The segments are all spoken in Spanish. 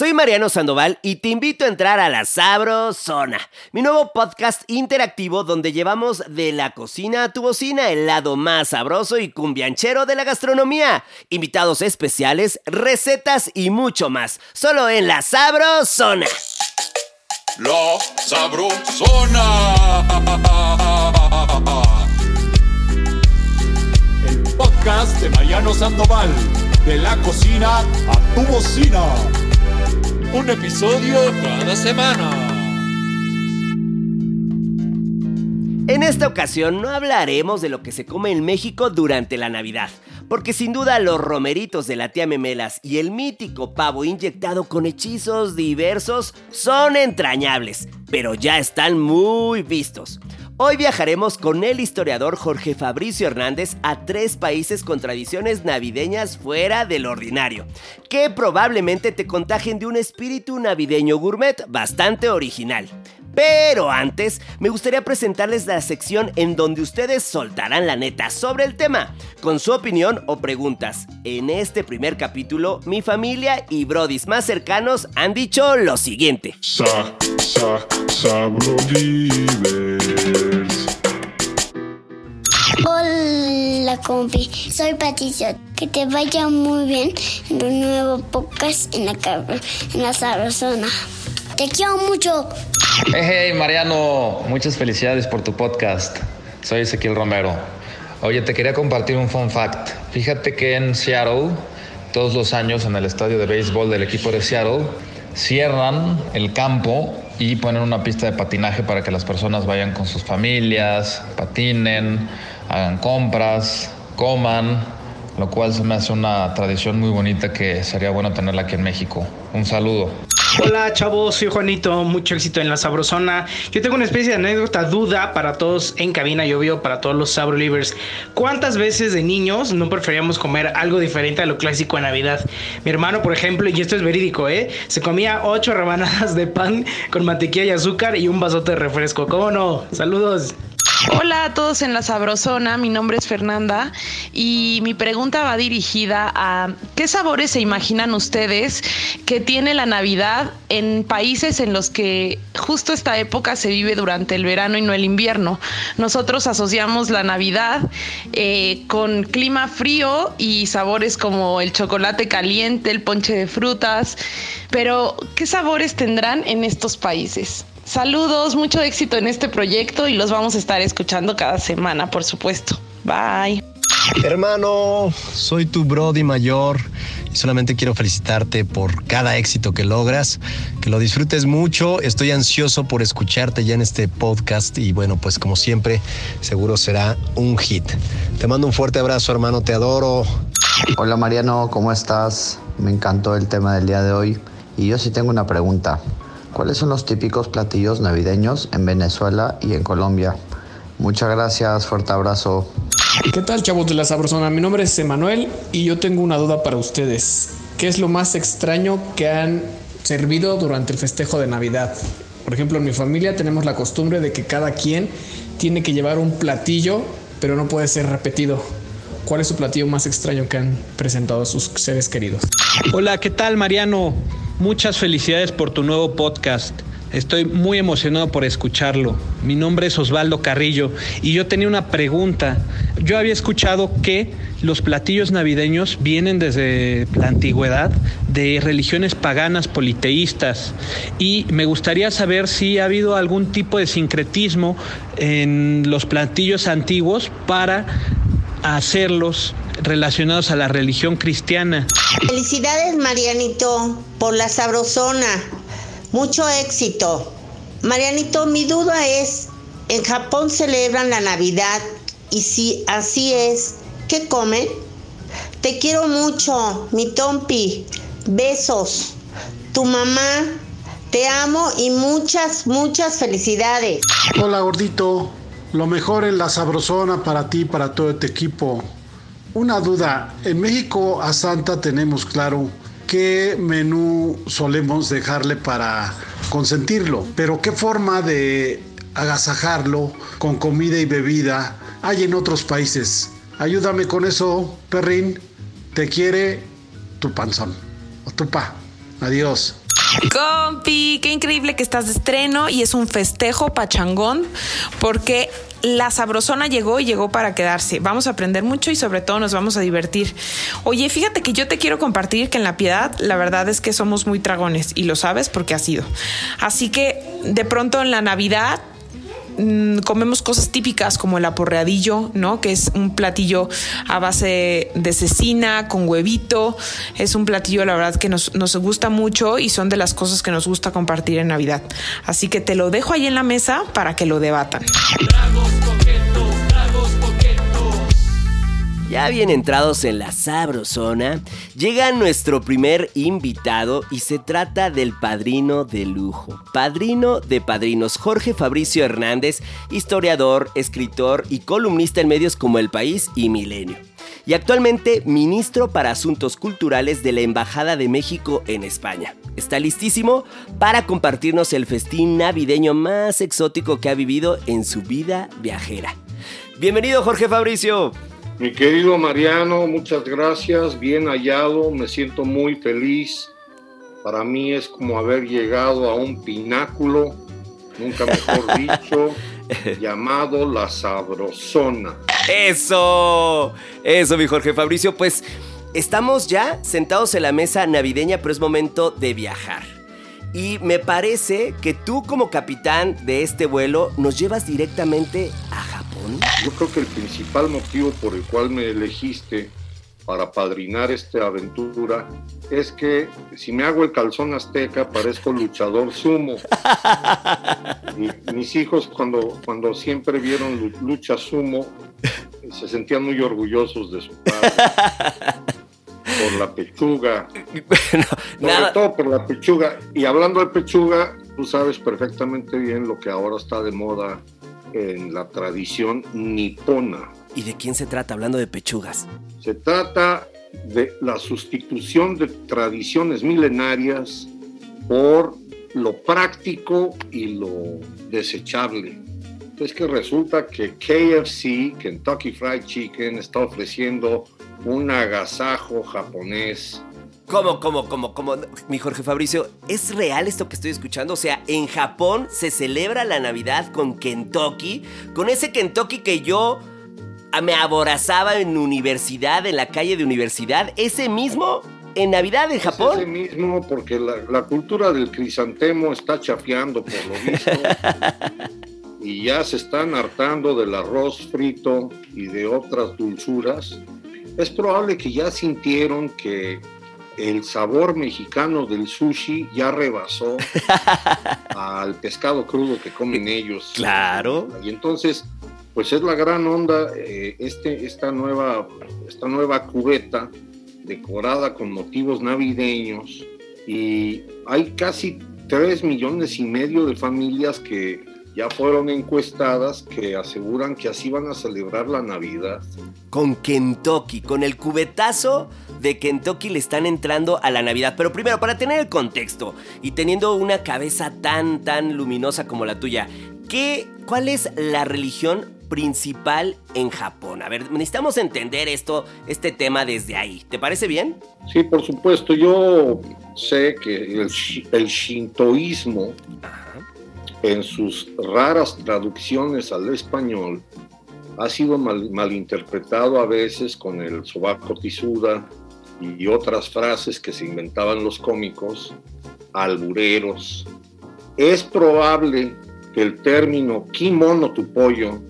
Soy Mariano Sandoval y te invito a entrar a la Sabrosona, mi nuevo podcast interactivo donde llevamos de la cocina a tu bocina el lado más sabroso y cumbianchero de la gastronomía. Invitados especiales, recetas y mucho más. Solo en la Sabrosona. La Sabrosona. El podcast de Mariano Sandoval. De la cocina a tu bocina. Un episodio cada semana. En esta ocasión no hablaremos de lo que se come en México durante la Navidad, porque sin duda los romeritos de la tía Memelas y el mítico pavo inyectado con hechizos diversos son entrañables, pero ya están muy vistos. Hoy viajaremos con el historiador Jorge Fabricio Hernández a tres países con tradiciones navideñas fuera del ordinario, que probablemente te contagien de un espíritu navideño gourmet bastante original. Pero antes, me gustaría presentarles la sección en donde ustedes soltarán la neta sobre el tema, con su opinión o preguntas. En este primer capítulo, mi familia y brodis más cercanos han dicho lo siguiente. Sa, sa, sabrodivers. Hola compi, soy Patricia. Que te vaya muy bien en tu nuevo podcast en la, en la. Te quiero mucho. Hey, hey, Mariano, muchas felicidades por tu podcast. Soy Ezequiel Romero. Oye, te quería compartir un fun fact. Fíjate que en Seattle, todos los años en el estadio de béisbol del equipo de Seattle, cierran el campo y ponen una pista de patinaje para que las personas vayan con sus familias, patinen, hagan compras, coman, lo cual se me hace una tradición muy bonita que sería bueno tenerla aquí en México. Un saludo. Hola chavos, soy Juanito, mucho éxito en la Sabrosona. Yo tengo una especie de anécdota duda para todos en cabina, yo veo para todos los Sabrolivers. ¿Cuántas veces de niños no preferíamos comer algo diferente a lo clásico de Navidad? Mi hermano, por ejemplo, y esto es verídico, ¿eh? Se comía ocho rebanadas de pan con mantequilla y azúcar y un vasote de refresco. ¿Cómo no? Saludos. Hola a todos en la Sabrosona, mi nombre es Fernanda y mi pregunta va dirigida a ¿qué sabores se imaginan ustedes que tiene la Navidad en países en los que justo esta época se vive durante el verano y no el invierno? Nosotros asociamos la Navidad eh, con clima frío y sabores como el chocolate caliente, el ponche de frutas, pero ¿qué sabores tendrán en estos países? Saludos, mucho éxito en este proyecto y los vamos a estar escuchando cada semana, por supuesto. Bye. Hermano, soy tu Brody mayor y solamente quiero felicitarte por cada éxito que logras, que lo disfrutes mucho. Estoy ansioso por escucharte ya en este podcast y bueno, pues como siempre, seguro será un hit. Te mando un fuerte abrazo, hermano, te adoro. Hola Mariano, ¿cómo estás? Me encantó el tema del día de hoy y yo sí tengo una pregunta. ¿Cuáles son los típicos platillos navideños en Venezuela y en Colombia? Muchas gracias, fuerte abrazo. ¿Qué tal chavos de la Sabrosona? Mi nombre es Emanuel y yo tengo una duda para ustedes. ¿Qué es lo más extraño que han servido durante el festejo de Navidad? Por ejemplo, en mi familia tenemos la costumbre de que cada quien tiene que llevar un platillo, pero no puede ser repetido. ¿Cuál es su platillo más extraño que han presentado a sus seres queridos? Hola, ¿qué tal Mariano? Muchas felicidades por tu nuevo podcast. Estoy muy emocionado por escucharlo. Mi nombre es Osvaldo Carrillo y yo tenía una pregunta. Yo había escuchado que los platillos navideños vienen desde la antigüedad de religiones paganas politeístas y me gustaría saber si ha habido algún tipo de sincretismo en los platillos antiguos para hacerlos relacionados a la religión cristiana. Felicidades Marianito por la sabrosona. Mucho éxito. Marianito, mi duda es, en Japón celebran la Navidad y si así es, ¿qué comen? Te quiero mucho, mi Tompi. Besos. Tu mamá. Te amo y muchas, muchas felicidades. Hola gordito, lo mejor en la sabrosona para ti, para todo este equipo. Una duda, en México a Santa tenemos claro qué menú solemos dejarle para consentirlo, pero qué forma de agasajarlo con comida y bebida hay en otros países. Ayúdame con eso, perrín. Te quiere tu panzón o tu pa. Adiós. Compi, qué increíble que estás de estreno y es un festejo pachangón porque la sabrosona llegó y llegó para quedarse. Vamos a aprender mucho y sobre todo nos vamos a divertir. Oye, fíjate que yo te quiero compartir que en la piedad la verdad es que somos muy dragones y lo sabes porque ha sido. Así que de pronto en la Navidad Mm, comemos cosas típicas como el aporreadillo, ¿no? Que es un platillo a base de cecina con huevito. Es un platillo, la verdad, que nos, nos gusta mucho y son de las cosas que nos gusta compartir en Navidad. Así que te lo dejo ahí en la mesa para que lo debatan. Ya bien entrados en la sabrosona, llega nuestro primer invitado y se trata del padrino de lujo. Padrino de padrinos Jorge Fabricio Hernández, historiador, escritor y columnista en medios como El País y Milenio. Y actualmente ministro para Asuntos Culturales de la Embajada de México en España. Está listísimo para compartirnos el festín navideño más exótico que ha vivido en su vida viajera. Bienvenido Jorge Fabricio. Mi querido Mariano, muchas gracias, bien hallado, me siento muy feliz. Para mí es como haber llegado a un pináculo, nunca mejor dicho, llamado La Sabrosona. Eso, eso mi Jorge Fabricio, pues estamos ya sentados en la mesa navideña, pero es momento de viajar. Y me parece que tú como capitán de este vuelo nos llevas directamente a. Yo creo que el principal motivo por el cual me elegiste para padrinar esta aventura es que si me hago el calzón azteca parezco luchador sumo. Mis hijos cuando, cuando siempre vieron lucha sumo se sentían muy orgullosos de su padre. Por la pechuga. Sobre todo por la pechuga. Y hablando de pechuga, tú sabes perfectamente bien lo que ahora está de moda en la tradición nipona. ¿Y de quién se trata hablando de pechugas? Se trata de la sustitución de tradiciones milenarias por lo práctico y lo desechable. Es que resulta que KFC, Kentucky Fried Chicken, está ofreciendo un agasajo japonés ¿Cómo, cómo, cómo, cómo? Mi Jorge Fabricio, ¿es real esto que estoy escuchando? O sea, en Japón se celebra la Navidad con Kentucky, con ese Kentucky que yo me aborazaba en universidad, en la calle de universidad, ese mismo en Navidad en Japón. ese mismo porque la, la, cultura del crisantemo está chafeando por lo visto. y ya se están hartando del arroz frito y de otras dulzuras. Es probable que ya sintieron que el sabor mexicano del sushi ya rebasó al pescado crudo que comen ellos. Claro. Y entonces, pues es la gran onda, eh, este, esta, nueva, esta nueva cubeta decorada con motivos navideños y hay casi tres millones y medio de familias que ya fueron encuestadas que aseguran que así van a celebrar la Navidad. Con Kentucky, con el cubetazo de Kentucky le están entrando a la Navidad. Pero primero, para tener el contexto y teniendo una cabeza tan, tan luminosa como la tuya, ¿qué, ¿cuál es la religión principal en Japón? A ver, necesitamos entender esto, este tema desde ahí. ¿Te parece bien? Sí, por supuesto. Yo sé que el, el shintoísmo en sus raras traducciones al español, ha sido mal, malinterpretado a veces con el sobaco tisuda y otras frases que se inventaban los cómicos, albureros. Es probable que el término kimono tu pollo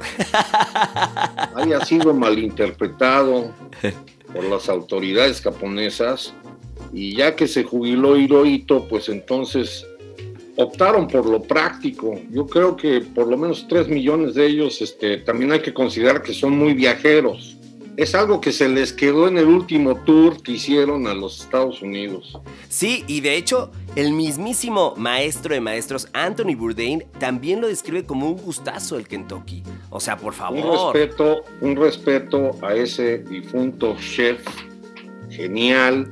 haya sido malinterpretado por las autoridades japonesas y ya que se jubiló Hirohito, pues entonces optaron por lo práctico. Yo creo que por lo menos 3 millones de ellos este, también hay que considerar que son muy viajeros. Es algo que se les quedó en el último tour que hicieron a los Estados Unidos. Sí, y de hecho, el mismísimo maestro de maestros, Anthony Bourdain, también lo describe como un gustazo el Kentucky. O sea, por favor. Un respeto, un respeto a ese difunto chef genial.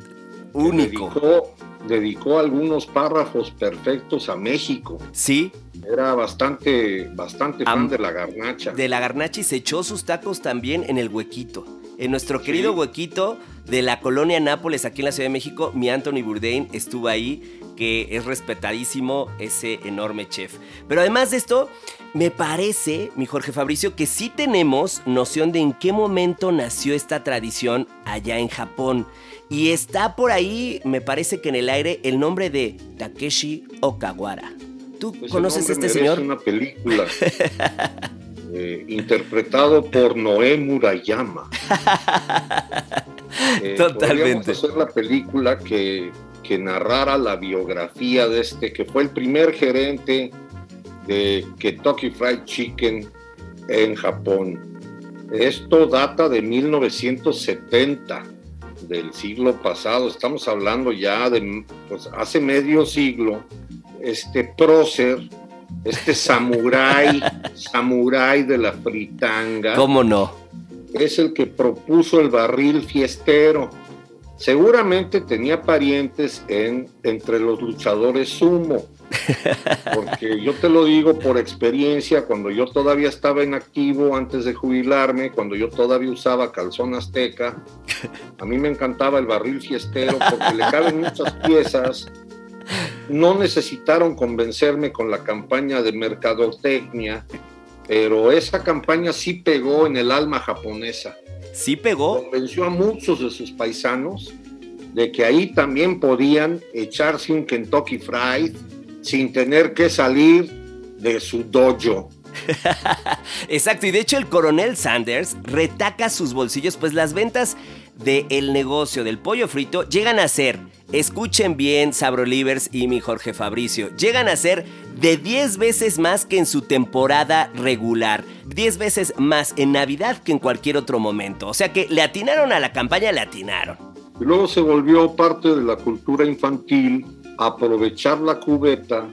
Único dedicó algunos párrafos perfectos a México. Sí. Era bastante, bastante fan de la garnacha. De la garnacha y se echó sus tacos también en el huequito. En nuestro querido huequito de la colonia Nápoles, aquí en la Ciudad de México, mi Anthony Bourdain estuvo ahí que es respetadísimo ese enorme chef. Pero además de esto, me parece, mi Jorge Fabricio, que sí tenemos noción de en qué momento nació esta tradición allá en Japón. Y está por ahí, me parece que en el aire, el nombre de Takeshi Okawara. ¿Tú Pues conoces a este señor? una película eh, interpretado por Noé Murayama. Eh, Totalmente. podríamos hacer la película que, que narrara la biografía de este, que fue el primer gerente de Kentucky Fried Chicken en Japón. Esto data de 1970 del siglo pasado. Estamos hablando ya de pues, hace medio siglo. Este prócer, este samurái, samurái de la fritanga. ¿Cómo no? Es el que propuso el barril fiestero. Seguramente tenía parientes en, entre los luchadores sumo. Porque yo te lo digo por experiencia, cuando yo todavía estaba en activo antes de jubilarme, cuando yo todavía usaba calzón azteca, a mí me encantaba el barril fiestero porque le caben muchas piezas. No necesitaron convencerme con la campaña de mercadotecnia, pero esa campaña sí pegó en el alma japonesa. ¿Sí pegó? Convenció a muchos de sus paisanos de que ahí también podían echarse un Kentucky Fried sin tener que salir de su dojo. Exacto, y de hecho el coronel Sanders retaca sus bolsillos, pues las ventas del negocio del pollo frito llegan a ser, escuchen bien Sabrolivers y mi Jorge Fabricio, llegan a ser de 10 veces más que en su temporada regular, 10 veces más en Navidad que en cualquier otro momento, o sea que le atinaron a la campaña, le atinaron. Y luego se volvió parte de la cultura infantil aprovechar la cubeta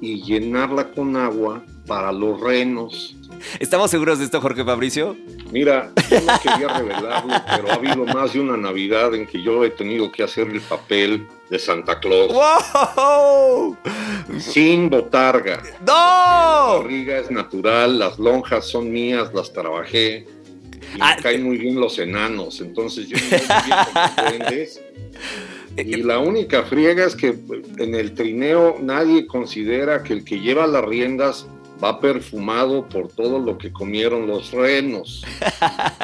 y llenarla con agua para los renos. ¿Estamos seguros de esto, Jorge Fabricio? Mira, yo no quería revelarlo, pero ha habido más de una Navidad en que yo he tenido que hacer el papel de Santa Claus. ¡Wow! Sin botarga. ¡No! La barriga es natural, las lonjas son mías, las trabajé. Y me caen muy bien los enanos, entonces yo no sé duendes. Y la única friega es que en el trineo nadie considera que el que lleva las riendas va perfumado por todo lo que comieron los renos.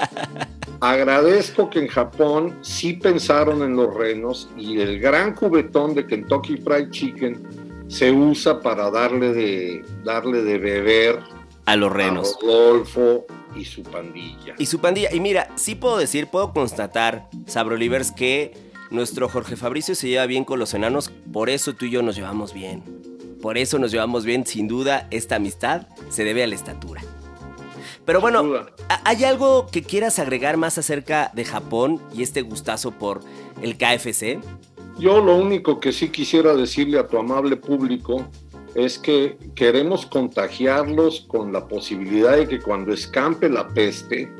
Agradezco que en Japón sí pensaron en los renos y el gran cubetón de Kentucky Fried Chicken se usa para darle de, darle de beber a los renos. A Rodolfo y su pandilla. Y su pandilla. Y mira, sí puedo decir, puedo constatar, Sabrolivers, que nuestro Jorge Fabricio se lleva bien con los enanos, por eso tú y yo nos llevamos bien. Por eso nos llevamos bien, sin duda, esta amistad se debe a la estatura. Pero bueno, ¿hay algo que quieras agregar más acerca de Japón y este gustazo por el KFC? Yo lo único que sí quisiera decirle a tu amable público es que queremos contagiarlos con la posibilidad de que cuando escampe la peste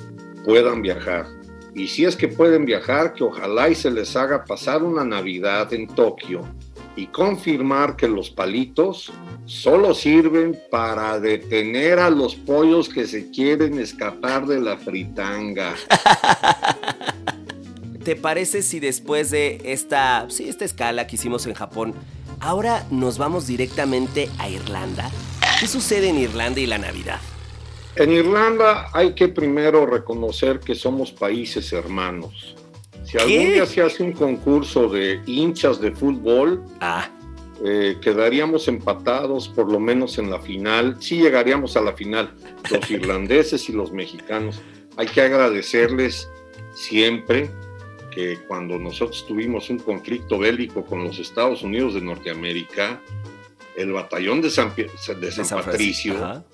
puedan viajar. Y si es que pueden viajar, que ojalá y se les haga pasar una Navidad en Tokio y confirmar que los palitos solo sirven para detener a los pollos que se quieren escapar de la fritanga. ¿Te parece si después de esta, sí, esta escala que hicimos en Japón, ahora nos vamos directamente a Irlanda? ¿Qué sucede en Irlanda y la Navidad? En Irlanda hay que primero reconocer que somos países hermanos. Si algún ¿Qué? día se hace un concurso de hinchas de fútbol, ah. eh, quedaríamos empatados por lo menos en la final. Sí llegaríamos a la final, los irlandeses y los mexicanos. Hay que agradecerles siempre que cuando nosotros tuvimos un conflicto bélico con los Estados Unidos de Norteamérica, el batallón de San, de San, de San Patricio,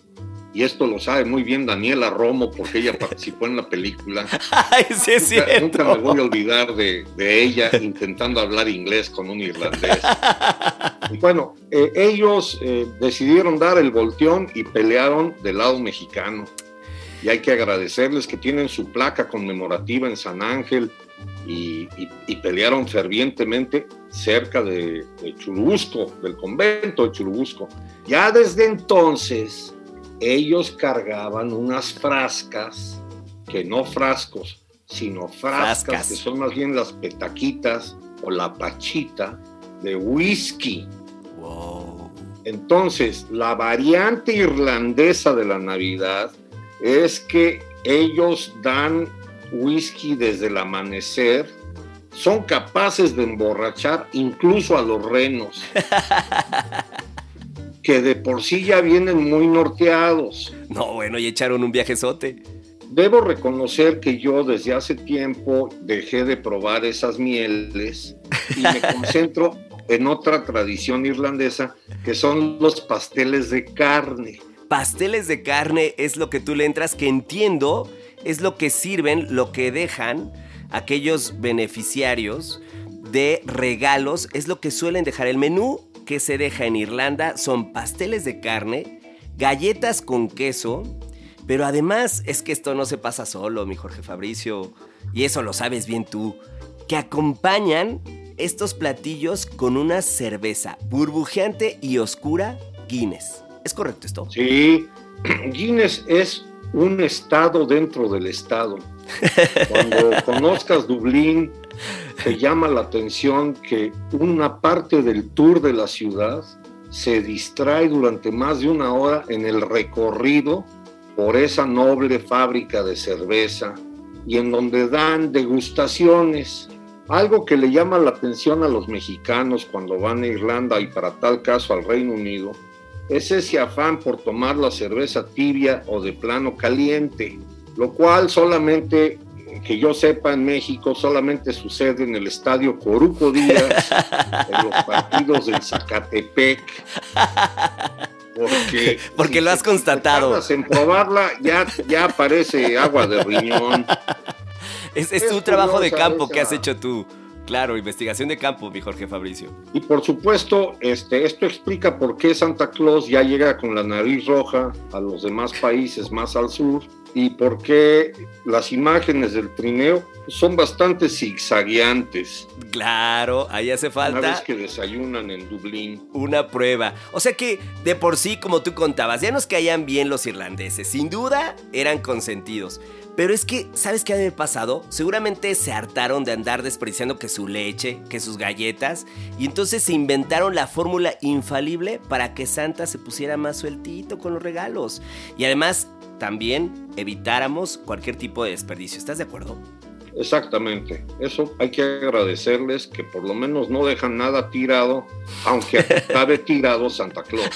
y esto lo sabe muy bien Daniela Romo porque ella participó en la película. Ay, sí es nunca, cierto. nunca me voy a olvidar de, de, ella intentando hablar inglés con un irlandés. Y bueno, eh, ellos eh, decidieron dar el volteón y pelearon del lado mexicano. Y hay que agradecerles que tienen su placa conmemorativa en San Ángel y, y, y pelearon fervientemente cerca de, de Churubusco, del convento de Churubusco. Ya desde entonces ellos cargaban unas frascas, que no frascos, sino frascas, frascas, que son más bien las petaquitas o la pachita de whisky. Entonces, la variante irlandesa de la Navidad es que ellos dan whisky desde el amanecer, son capaces de emborrachar incluso a los renos, que de por sí ya vienen muy norteados. No, bueno, y echaron un viajezote. Debo reconocer que yo desde hace tiempo dejé de probar esas mieles y me concentro en otra tradición irlandesa que son los pasteles de carne. Pasteles de carne es lo que tú le entras, que entiendo es lo que sirven, lo que dejan aquellos beneficiarios de regalos, es lo que suelen dejar. El menú que se deja en Irlanda son pasteles de carne, galletas con queso, pero además es que esto no se pasa solo, mi Jorge Fabricio, y eso lo sabes bien tú, que acompañan estos platillos con una cerveza burbujeante y oscura Guinness. ¿Es correcto esto? Sí, Guinness es un estado dentro del estado. Cuando conozcas Dublín, te llama la atención que una parte del tour de la ciudad se distrae durante más de una hora en el recorrido por esa noble fábrica de cerveza y en donde dan degustaciones. Algo que le llama la atención a los mexicanos cuando van a Irlanda y para tal caso al Reino Unido es ese afán por tomar la cerveza tibia o de plano caliente, lo cual solamente, que yo sepa en México, solamente sucede en el estadio Coruco Díaz, en los partidos del Zacatepec. Porque, porque lo has constatado. en probarla, ya, ya parece agua de riñón. Es, es, tu trabajo de campo que has hecho tú. Claro, investigación de campo, mi Jorge Fabricio. Y por supuesto, este, esto explica por qué Santa Claus ya llega con la nariz roja a los demás países más al sur y por qué las imágenes del trineo son bastante zigzagueantes. Claro, ahí hace falta. Una vez que desayunan en Dublín. Una prueba. O sea que, de por sí, como tú contabas, ya nos caían bien los irlandeses. Sin duda, eran consentidos. Pero es que, ¿sabes qué había pasado? Seguramente se hartaron de andar despreciando que su leche, que sus galletas, y entonces se inventaron la fórmula infalible para que Santa se pusiera más sueltito con los regalos. Y además, también evitáramos cualquier tipo de desperdicio. ¿Estás de acuerdo? Exactamente. Eso hay que agradecerles que por lo menos no dejan nada tirado, aunque acabe tirado Santa Claus.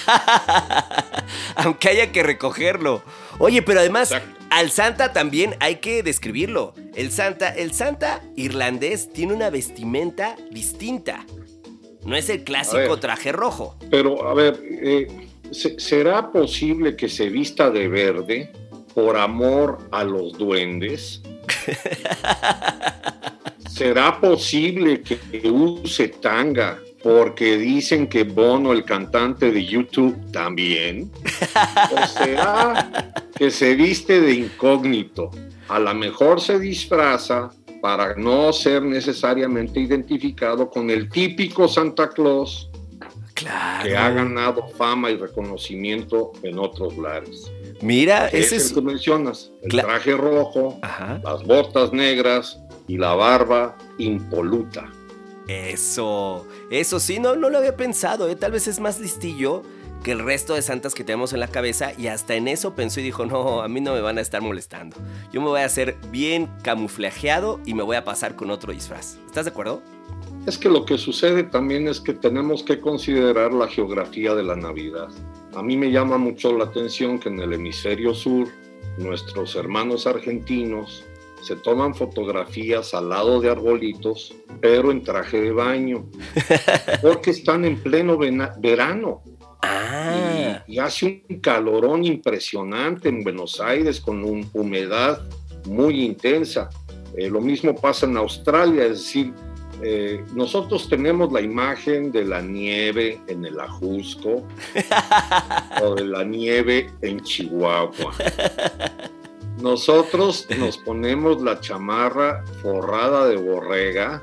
aunque haya que recogerlo. Oye, pero además al Santa también hay que describirlo. El Santa, el Santa irlandés tiene una vestimenta distinta. No es el clásico traje rojo. Pero a ver, eh, ¿será posible que se vista de verde por amor a los duendes? ¿Será posible que use tanga porque dicen que Bono, el cantante de YouTube, también? ¿O será que se viste de incógnito? A lo mejor se disfraza para no ser necesariamente identificado con el típico Santa Claus que ha ganado fama y reconocimiento en otros lares. Mira, ese es el que mencionas, el traje rojo, las botas negras y la barba impoluta. Eso, eso sí, no, no lo había pensado, ¿eh? tal vez es más listillo que el resto de santas que tenemos en la cabeza y hasta en eso pensó y dijo, no, a mí no me van a estar molestando. Yo me voy a hacer bien camuflajeado y me voy a pasar con otro disfraz. ¿Estás de acuerdo? Es que lo que sucede también es que tenemos que considerar la geografía de la Navidad. A mí me llama mucho la atención que en el hemisferio sur nuestros hermanos argentinos se toman fotografías al lado de arbolitos, pero en traje de baño, porque están en pleno verano. Ah. Y, hace un calorón impresionante en Buenos Aires con una humedad muy intensa. Eh, lo mismo pasa en Australia, es decir, eh, nosotros tenemos la imagen de la nieve en el Ajusco o de la nieve en Chihuahua. Nosotros nos ponemos la chamarra forrada de borrega.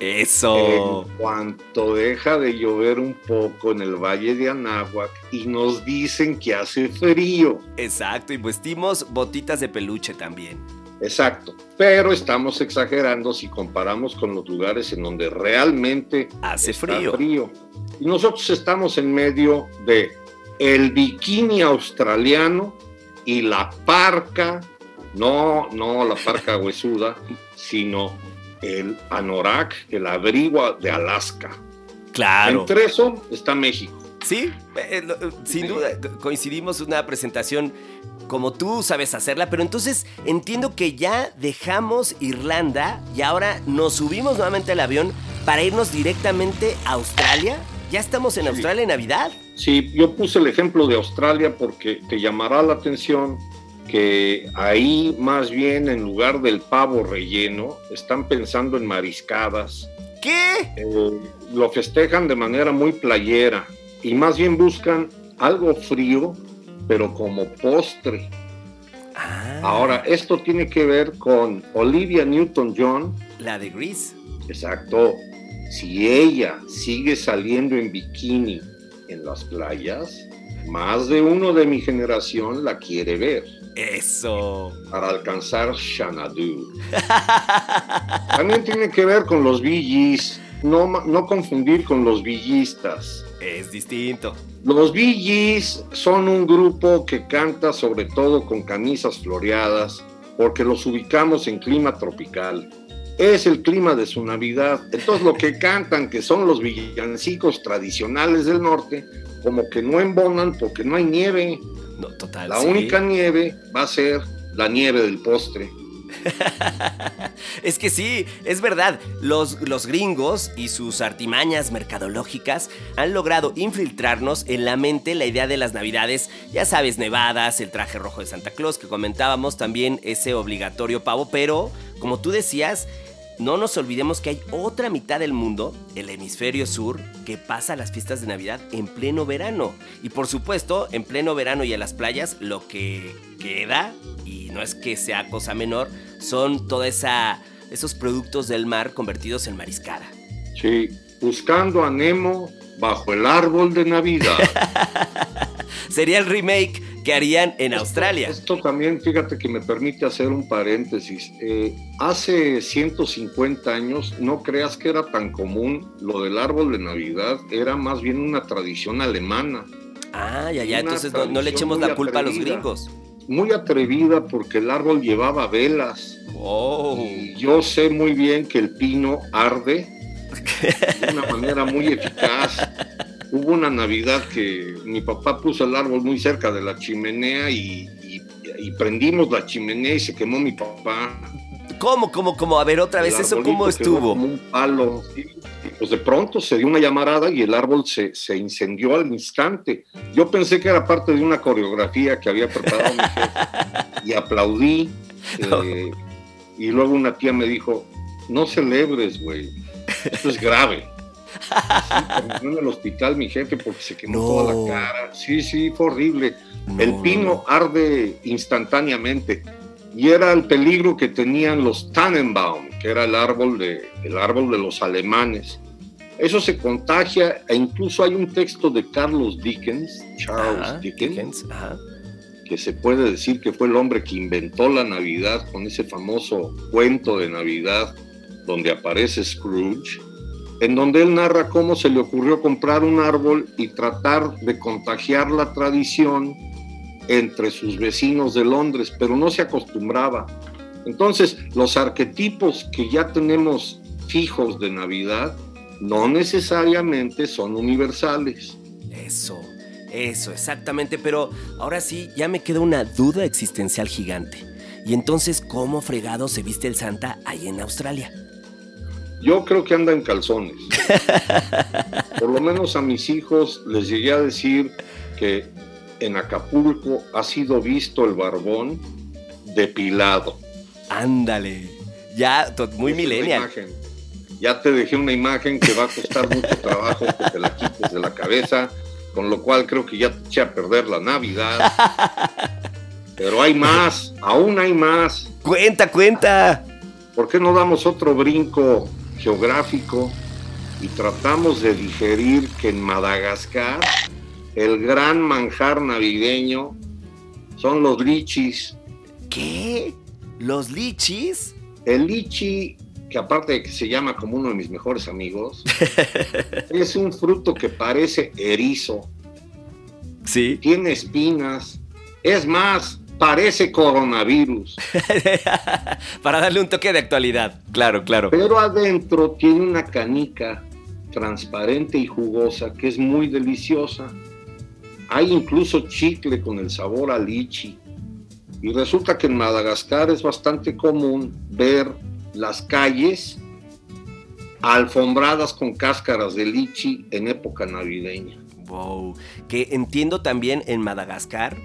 Eso. En cuanto deja de llover un poco en el valle de Anáhuac y nos dicen que hace frío. Exacto, y vestimos botitas de peluche también. Exacto, pero estamos exagerando si comparamos con los lugares en donde realmente hace está frío. frío. Y nosotros estamos en medio de el bikini australiano y la parca, no, no la parca huesuda, sino el anorak, el abrigo de Alaska. Claro. Entre eso está México. Sí, eh, eh, sin duda, coincidimos una presentación como tú sabes hacerla, pero entonces entiendo que ya dejamos Irlanda y ahora nos subimos nuevamente al avión para irnos directamente a Australia. ¿Ya estamos en Australia en Navidad? Sí, yo puse el ejemplo de Australia porque te llamará la atención que ahí más bien en lugar del pavo relleno están pensando en mariscadas. ¿Qué? Eh, lo festejan de manera muy playera y más bien buscan algo frío, pero como postre. Ahora, esto tiene que ver con Olivia Newton-John. La de Grease. Exacto. Si ella sigue saliendo en bikini en las playas, más de uno de mi generación la quiere ver. Eso. Para alcanzar Xanadu. También tiene que ver con los Bee no, no confundir con los villistas. Es distinto. Los Gees son un grupo que canta sobre todo con camisas floreadas porque los ubicamos en clima tropical. Es el clima de su Navidad. Entonces lo que cantan, que son los villancicos tradicionales del norte, como que no embonan porque no hay nieve. No, total. La sí. única nieve va a ser la nieve del postre. Es que sí, es verdad. Los, los gringos y sus artimañas mercadológicas han logrado infiltrarnos en la mente la idea de las navidades. Ya sabes, nevadas, el traje rojo de Santa Claus que comentábamos, también ese obligatorio pavo. Pero, como tú decías, no nos olvidemos que hay otra mitad del mundo, el hemisferio sur, que pasa las fiestas de Navidad en pleno verano. Y por supuesto, en pleno verano y en las playas, lo que queda, y no es que sea cosa menor, son todos esos productos del mar convertidos en mariscada. Sí, buscando a Nemo bajo el árbol de Navidad. Sería el remake que harían en Australia. Esto también, fíjate que me permite hacer un paréntesis. Eh, hace 150 años, no creas que era tan común lo del árbol de Navidad, era más bien una tradición alemana. Ah, ya, ya, entonces no, no le echemos la culpa a los gringos. Muy atrevida porque el árbol llevaba velas. Oh. Y yo sé muy bien que el pino arde de una manera muy eficaz. Hubo una Navidad que mi papá puso el árbol muy cerca de la chimenea y, y- y prendimos la chimenea y se quemó mi papá. ¿Cómo, cómo, cómo? A ver, otra vez, El ¿eso cómo estuvo? Como un palo. Y, Pues de pronto se dio una llamarada y el árbol se, se incendió al instante. Yo pensé que era parte de una coreografía que había preparado mi jefe y aplaudí. eh, y luego una tía me dijo, no celebres, güey, esto es grave. Sí, en el hospital mi jefe porque se quemó No. toda la cara. Sí, sí, fue horrible. el pino arde instantáneamente y era el peligro que tenían los Tannenbaum, que era el árbol de, el árbol de los alemanes. Eso se contagia e incluso hay un texto de Carlos Dickens, Charles Ajá, Dickens, ajá. que se puede decir que fue el hombre que inventó la Navidad con ese famoso cuento de Navidad donde aparece Scrooge, en donde él narra cómo se le ocurrió comprar un árbol y tratar de contagiar la tradición entre sus vecinos de Londres, pero no se acostumbraba. Entonces, los arquetipos que ya tenemos fijos de Navidad no necesariamente son universales. Eso, eso, exactamente. Pero ahora sí, ya me queda una duda existencial gigante. Y entonces, ¿cómo fregado se viste el Santa ahí en Australia? Yo creo que anda en calzones. Por lo menos a mis hijos les llegué a decir que en Acapulco ha sido visto el barbón depilado. Ándale. Ya, muy millennial. imagen. Ya te dejé una imagen que va a costar mucho trabajo que te la quites de la cabeza, con lo cual creo que ya te eché a perder la Navidad. Pero hay más, aún hay más. Cuenta, cuenta. ¿Por qué no damos otro brinco geográfico y tratamos de digerir que en Madagascar el gran manjar navideño son los lichis? ¿Qué? ¿Los lichis? El lichi, que aparte de que se llama como uno de mis mejores amigos, es un fruto que parece erizo. Sí. Tiene espinas. Es más, parece coronavirus. Para darle un toque de actualidad. Claro, claro. Pero adentro tiene una canica transparente y jugosa que es muy deliciosa. Hay incluso chicle con el sabor a lichi. Y resulta que en Madagascar es bastante común ver las calles alfombradas con cáscaras de lichi en época navideña. Wow. Que entiendo también en Madagascar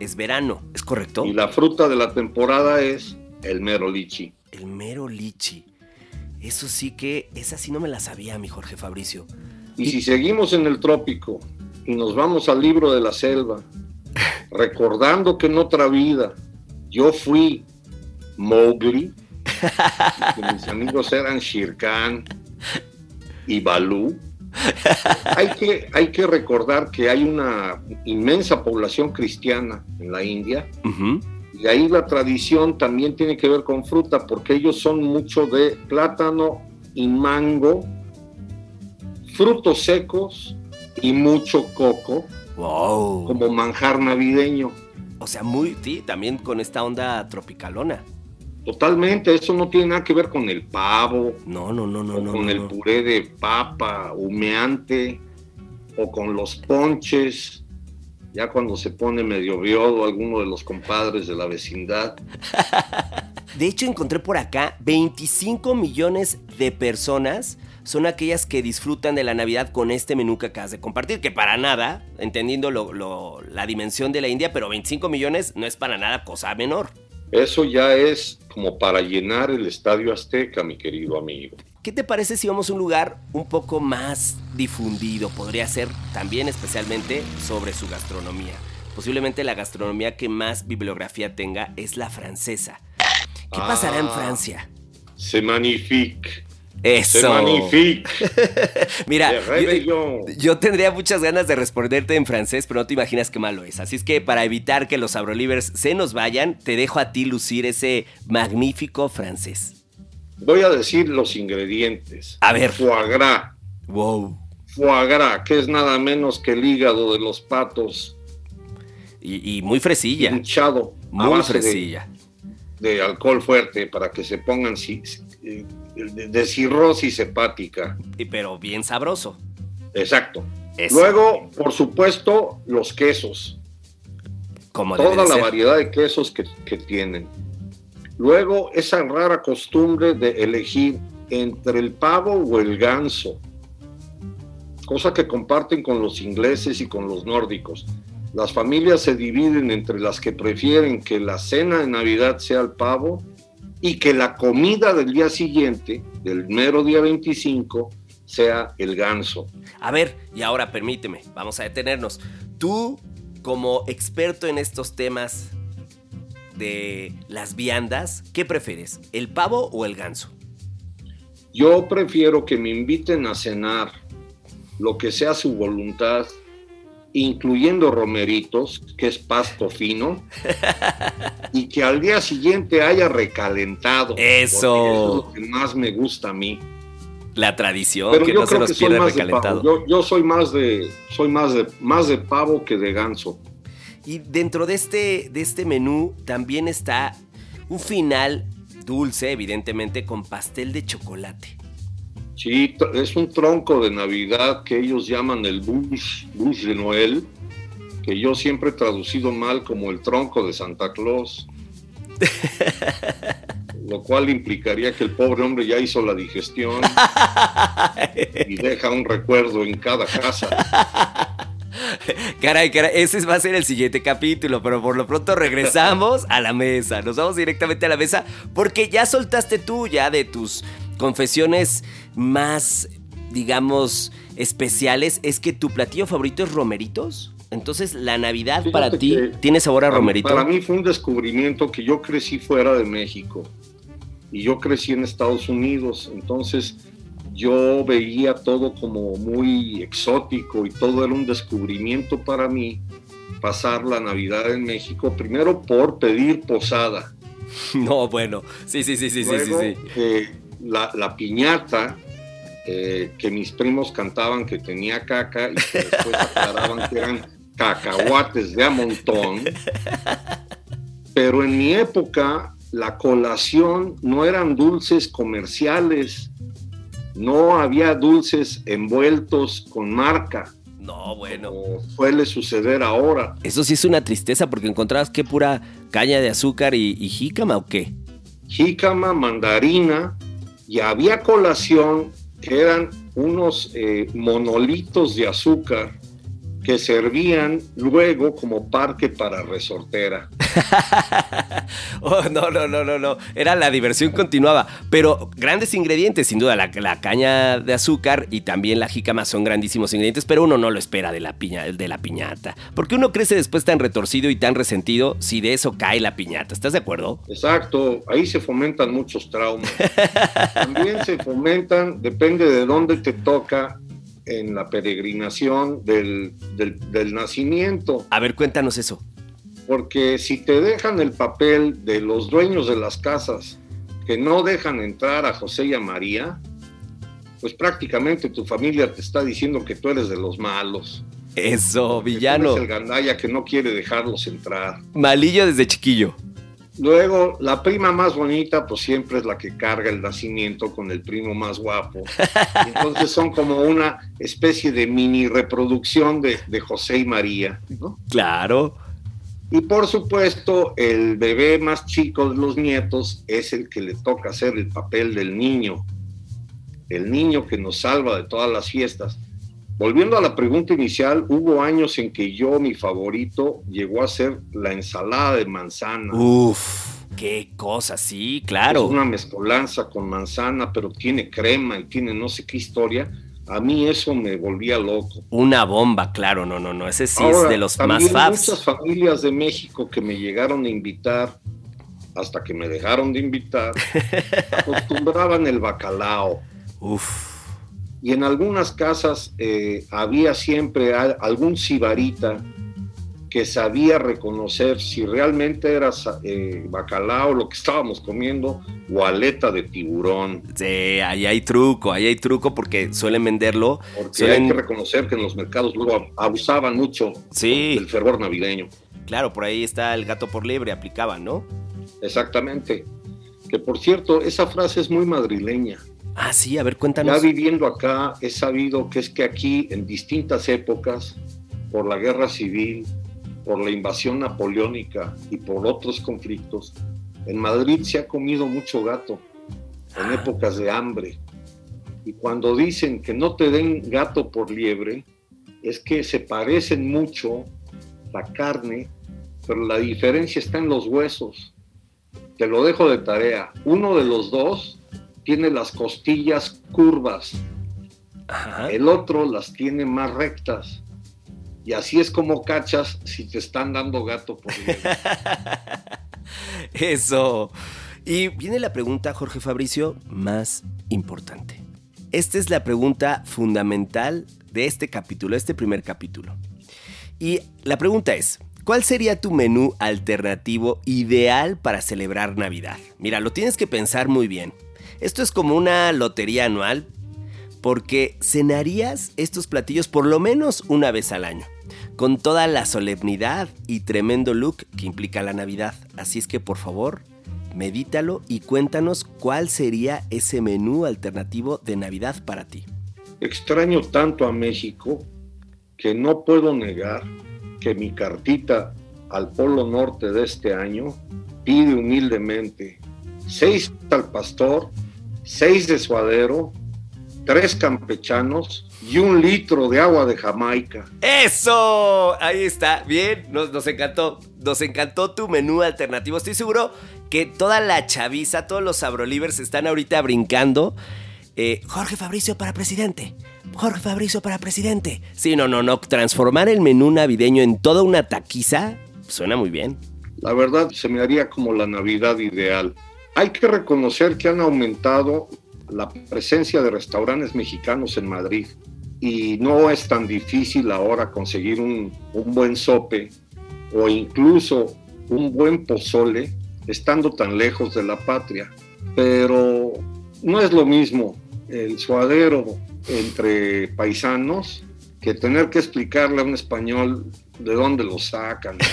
es verano, ¿es correcto? Y la fruta de la temporada es el mero lichi. El mero lichi. Eso sí que, esa sí no me la sabía, mi Jorge Fabricio. Y, y si seguimos en el trópico y nos vamos al libro de la selva, recordando que en otra vida yo fui Mowgli, que mis amigos eran Shirkan y Balú. Hay que, hay que recordar que hay una inmensa población cristiana en la India. Uh -huh. Y ahí la tradición también tiene que ver con fruta, porque ellos son mucho de plátano y mango, frutos secos y mucho coco, wow. como manjar navideño. O sea, muy, sí, también con esta onda tropicalona. Totalmente, eso no tiene nada que ver con el pavo. No, no, no, no. no con no, el no. puré de papa humeante o con los ponches. Ya cuando se pone medio viodo alguno de los compadres de la vecindad. De hecho, encontré por acá 25 millones de personas son aquellas que disfrutan de la Navidad con este menú que acabas de compartir, que para nada, entendiendo lo, lo, la dimensión de la India, pero 25 millones no es para nada cosa menor. Eso ya es como para llenar el Estadio Azteca, mi querido amigo. ¿Qué te parece si vamos a un lugar un poco más difundido? Podría ser también especialmente sobre su gastronomía. Posiblemente la gastronomía que más bibliografía tenga es la francesa. ¿Qué ah, pasará en Francia? Se magnifique. Eso. Magnifique. Mira, yo, yo, tendría muchas ganas de responderte en francés, pero no te imaginas qué malo es. Así es que para evitar que los Abrolivers se nos vayan, te dejo a ti lucir ese magnífico francés. Voy a decir los ingredientes. A ver. Foie gras. Wow. Foie gras, que es nada menos que el hígado de los patos. Y, y muy fresilla. Hinchado. Muy fresilla. De, de, alcohol fuerte para que se pongan si, de, de cirrosis hepática. Y, pero bien sabroso. Exacto. Eso. Luego, por supuesto, los quesos. Como Toda la ser. variedad de quesos que, que tienen. Luego, esa rara costumbre de elegir entre el pavo o el ganso, cosa que comparten con los ingleses y con los nórdicos. Las familias se dividen entre las que prefieren que la cena de Navidad sea el pavo y que la comida del día siguiente, del mero día 25, sea el ganso. A ver, y ahora permíteme, vamos a detenernos. Tú, como experto en estos temas de las viandas, ¿qué prefieres? ¿El pavo o el ganso? Yo prefiero que me inviten a cenar lo que sea su voluntad, incluyendo romeritos, que es pasto fino, y que al día siguiente haya recalentado. Eso. Eso es lo que más me gusta a mí. La tradición, Pero que yo no se creo que soy pierda recalentado. Yo, yo soy más de, soy más de, más de pavo que de ganso. Y dentro de este, de este menú también está un final dulce, evidentemente, con pastel de chocolate. Sí, es un tronco de Navidad que ellos llaman el bush, bush de Noel, que yo siempre he traducido mal como el tronco de Santa Claus. Lo cual implicaría que el pobre hombre ya hizo la digestión y deja un recuerdo en cada casa. Caray, caray, ese va a ser el siguiente capítulo, pero por lo pronto regresamos a la mesa. Nos vamos directamente a la mesa porque ya soltaste tú ya de tus confesiones más, digamos, especiales. Es que tu platillo favorito es romeritos. Entonces, la Navidad Fíjate para ti tiene sabor a romerito. Para mí fue un descubrimiento que yo crecí fuera de México y yo crecí en Estados Unidos, entonces yo veía todo como muy exótico y todo era un descubrimiento para mí pasar la Navidad en México, primero por pedir posada. No, bueno, sí, sí, sí, sí, sí, sí. sí. Eh, la, la, piñata eh, que mis primos cantaban que tenía caca y que después aclaraban que eran cacahuates de a montón. Pero en mi época la colación no eran dulces comerciales, no había dulces envueltos con marca. No, bueno. suele suceder ahora. Eso sí es una tristeza porque encontrabas que pura caña de azúcar y, y jícama o qué. Jícama, mandarina y había colación que eran unos eh, monolitos de azúcar que servían luego como parque para resortera. oh, no, no, no, no, no. Era la diversión continuaba. Pero grandes ingredientes, sin duda. La, caña de azúcar y también la jícama son grandísimos ingredientes, pero uno no lo espera de la, piña, de la piñata. Porque uno crece después tan retorcido y tan resentido si de eso cae la piñata. ¿Estás de acuerdo? Exacto. Ahí se fomentan muchos traumas. también se fomentan, depende de dónde te toca en la peregrinación del, del, nacimiento. A ver, cuéntanos eso. Porque si te dejan el papel de los dueños de las casas que no dejan entrar a José y a María, pues prácticamente tu familia te está diciendo que tú eres de los malos. Eso, villano. el gandaya que no quiere dejarlos entrar. Malillo desde chiquillo. Luego, la prima más bonita, pues siempre es la que carga el nacimiento con el primo más guapo. Entonces son como una especie de mini reproducción de, José y María, ¿no? Claro. Y por supuesto, el bebé más chico de los nietos es el que le toca hacer el papel del niño, el niño que nos salva de todas las fiestas. Volviendo a la pregunta inicial, hubo años en que yo, mi favorito, llegó a ser la ensalada de manzana. Uf, qué cosa, sí, claro. Es una mezcolanza con manzana, pero tiene crema y tiene no sé qué historia. A mí eso me volvía loco. Una bomba, claro, no, no, no, ese sí es de los más faves. muchas familias de México que me llegaron a invitar, hasta que me dejaron de invitar, acostumbraban el bacalao. Uf y en algunas casas eh, había siempre algún sibarita que sabía reconocer si realmente era eh, bacalao lo que estábamos comiendo o aleta de tiburón. Sí, ahí hay truco, ahí hay truco porque suelen venderlo. Porque hay que reconocer que en los mercados luego abusaban mucho del fervor navideño. Claro, por ahí está el gato por liebre, aplicaban, ¿no? Exactamente. Que por cierto, esa frase es muy madrileña. Ah, sí, a ver, cuéntanos. Ya viviendo acá, he sabido que es que aquí, en distintas épocas, por la guerra civil, por la invasión napoleónica y por otros conflictos, en Madrid se ha comido mucho gato en ah. épocas de hambre. Y cuando dicen que no te den gato por liebre, es que se parecen mucho la carne, pero la diferencia está en los huesos. Te lo dejo de tarea. Uno de los dos tiene las costillas curvas, el otro las tiene más rectas. Y así es como cachas si te están dando gato por Eso. Y viene la pregunta, Jorge Fabricio, más importante. Esta es la pregunta fundamental de este capítulo, este primer capítulo. Y la pregunta es, ¿cuál sería tu menú alternativo ideal para celebrar Navidad? Mira, lo tienes que pensar muy bien. Esto es como una lotería anual porque cenarías estos platillos por lo menos una vez al año, con toda la solemnidad y tremendo look que implica la Navidad. Así es que por favor, medítalo y cuéntanos cuál sería ese menú alternativo de Navidad para ti. Extraño tanto a México que no puedo negar que mi cartita al Polo Norte de este año pide humildemente seis al pastor seis de suadero, tres campechanos y un litro de agua de Jamaica. ¡Eso! Ahí está, bien, nos, encantó, nos encantó tu menú alternativo. Estoy seguro que toda la chaviza, todos los sabrolivers están ahorita brincando. Eh, Jorge Fabricio para presidente. Jorge Fabricio para presidente. Sí, no, no, no. Transformar el menú navideño en toda una taquiza suena muy bien. La verdad, se me haría como la Navidad ideal. Hay que reconocer que han aumentado la presencia de restaurantes mexicanos en Madrid y no es tan difícil ahora conseguir un, buen sope o incluso un buen pozole estando tan lejos de la patria. Pero no es lo mismo el suadero entre paisanos que tener que explicarle a un español de dónde lo sacan.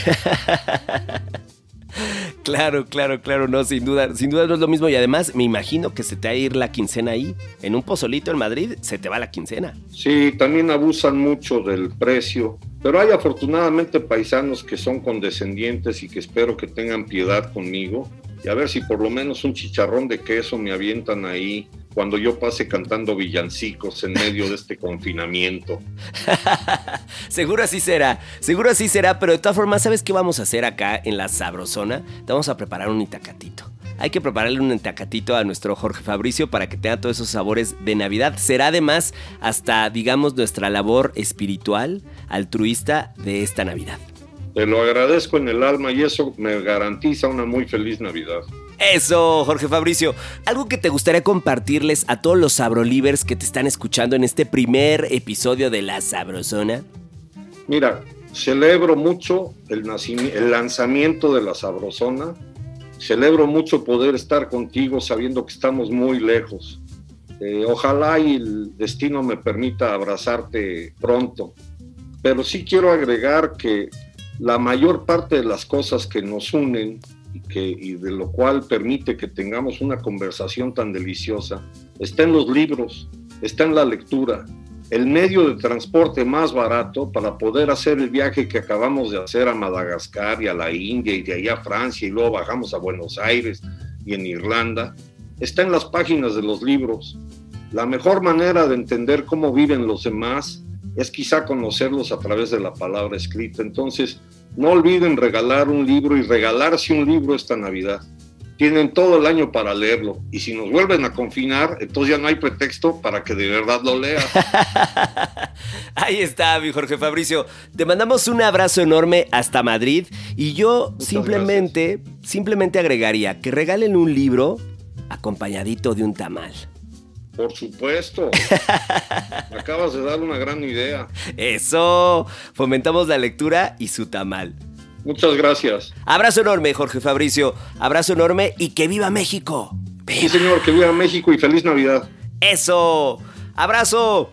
Claro, claro, claro, no, sin duda, sin duda no es lo mismo. Y además me imagino que se te va a ir la quincena ahí, en un pozolito en Madrid se te va la quincena. Sí, también abusan mucho del precio, pero hay afortunadamente paisanos que son condescendientes y que espero que tengan piedad conmigo. Y a ver si por lo menos un chicharrón de queso me avientan ahí cuando yo pase cantando villancicos en medio de este confinamiento. seguro así será, seguro así será, pero de todas formas, ¿sabes qué vamos a hacer acá en la Sabrosona? Te vamos a preparar un itacatito. Hay que prepararle un itacatito a nuestro Jorge Fabricio para que tenga todos esos sabores de Navidad. Será además hasta, digamos, nuestra labor espiritual, altruista de esta Navidad. Te lo agradezco en el alma y eso me garantiza una muy feliz Navidad. Eso, Jorge Fabricio. Algo que te gustaría compartirles a todos los sabrolivers que te están escuchando en este primer episodio de La Sabrosona. Mira, celebro mucho el, el lanzamiento de La Sabrosona. Celebro mucho poder estar contigo sabiendo que estamos muy lejos. Eh, ojalá el destino me permita abrazarte pronto. Pero sí quiero agregar que la mayor parte de las cosas que nos unen y, de lo cual permite que tengamos una conversación tan deliciosa, está en los libros, está en la lectura. El medio de transporte más barato para poder hacer el viaje que acabamos de hacer a Madagascar y a la India y de allá a Francia y luego bajamos a Buenos Aires y en Irlanda, está en las páginas de los libros. La mejor manera de entender cómo viven los demás es quizá conocerlos a través de la palabra escrita. Entonces, no olviden regalar un libro y regalarse un libro esta Navidad. Tienen todo el año para leerlo. Y si nos vuelven a confinar, entonces ya no hay pretexto para que de verdad lo leas. Ahí está, mi Jorge Fabricio. Te mandamos un abrazo enorme hasta Madrid. Y yo simplemente, simplemente agregaría que regalen un libro acompañadito de un tamal. Por supuesto. Acabas de dar una gran idea. Eso. Fomentamos la lectura y su tamal. Muchas gracias. Abrazo enorme, Jorge Fabricio. Abrazo enorme y que viva México. Sí, señor, que viva México y feliz Navidad. Eso. Abrazo.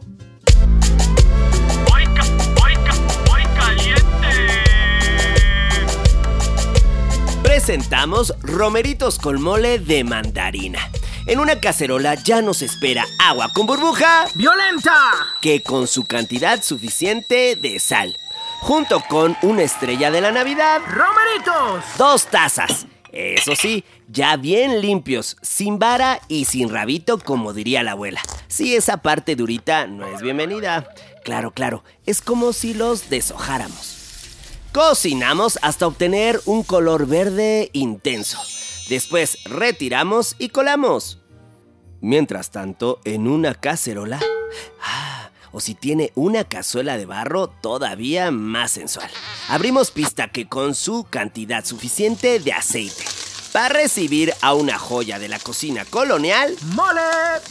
Presentamos romeritos con mole de mandarina. En una cacerola ya nos espera agua con burbuja violenta, que con su cantidad suficiente de sal, junto con una estrella de la Navidad, romeritos, dos tazas. Eso sí, ya bien limpios, sin vara y sin rabito, como diría la abuela. Si esa parte durita no es bienvenida. Claro, claro, es como si los deshojáramos. Cocinamos hasta obtener un color verde intenso. Después retiramos y colamos. Mientras tanto, en una cacerola... Ah, o si tiene una cazuela de barro, todavía más sensual. Abrimos pista que con su cantidad suficiente de aceite. Para recibir a una joya de la cocina colonial, ¡Mole!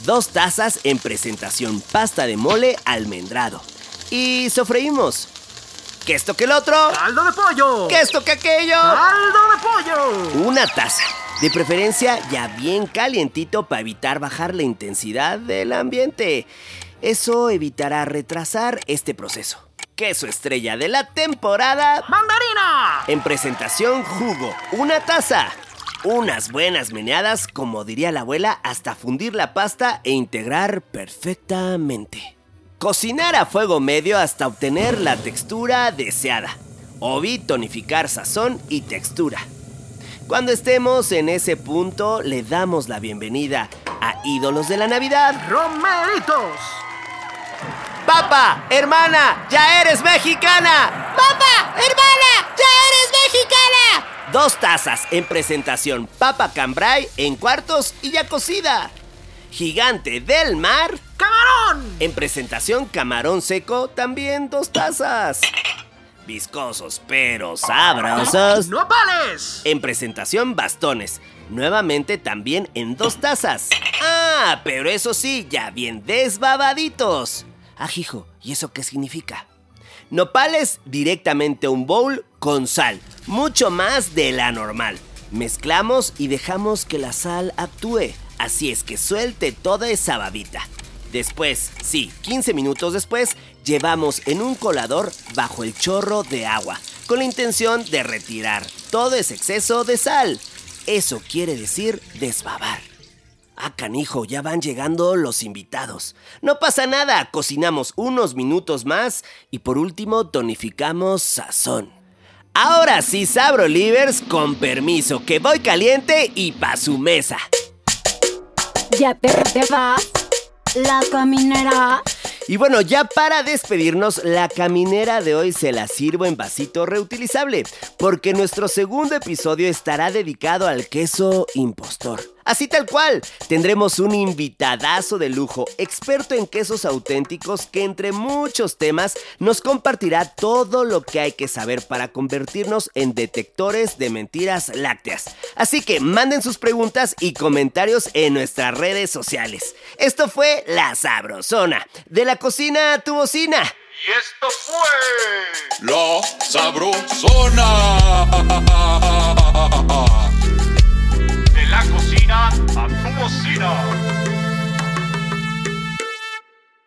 Dos tazas en presentación pasta de mole almendrado. Y sofreímos. ¿Qué esto que el otro? ¡Caldo de pollo! ¿Qué esto que aquello? ¡Caldo de pollo! Una taza de preferencia ya bien calientito para evitar bajar la intensidad del ambiente. Eso evitará retrasar este proceso. Queso estrella de la temporada. ¡Mandarina! En presentación, jugo. Una taza. Unas buenas meneadas, como diría la abuela, hasta fundir la pasta e integrar perfectamente. Cocinar a fuego medio hasta obtener la textura deseada. O tonificar sazón y textura. Cuando estemos en ese punto, le damos la bienvenida a Ídolos de la Navidad. ¡Romeritos! ¡Papa! ¡Hermana! ¡Ya eres mexicana! ¡Papa! ¡Hermana! ¡Ya eres mexicana! Dos tazas en presentación papa cambray en cuartos y ya cocida. Gigante del mar. ¡Camarón! En presentación camarón seco, también dos tazas viscosos pero sabrosos. ¡Nopales! En presentación, bastones. Nuevamente también en dos tazas. Ah, pero eso sí, ya bien desbabaditos. Ajijo, ¿y eso qué significa? Nopales directamente a un bowl con sal, mucho más de la normal. Mezclamos y dejamos que la sal actúe. Así es que suelte toda esa babita. Después, sí, 15 minutos después, llevamos en un colador bajo el chorro de agua, con la intención de retirar todo ese exceso de sal. Eso quiere decir desbabar. Ah, canijo, ya van llegando los invitados. No pasa nada, cocinamos unos minutos más y por último tonificamos sazón. Ahora sí, Sabro Livers, con permiso, que voy caliente y pa' su mesa. Ya te, te vas, la caminera. Y bueno, ya para despedirnos, la caminera de hoy se la sirvo en vasito reutilizable, porque nuestro segundo episodio estará dedicado al queso impostor. Así tal cual, tendremos un invitadazo de lujo, experto en quesos auténticos, que entre muchos temas nos compartirá todo lo que hay que saber para convertirnos en detectores de mentiras lácteas. Así que manden sus preguntas y comentarios en nuestras redes sociales. Esto fue La Sabrosona, de la cocina a tu bocina. Y esto fue La Sabrosona. De la cocina I'm Thomasina.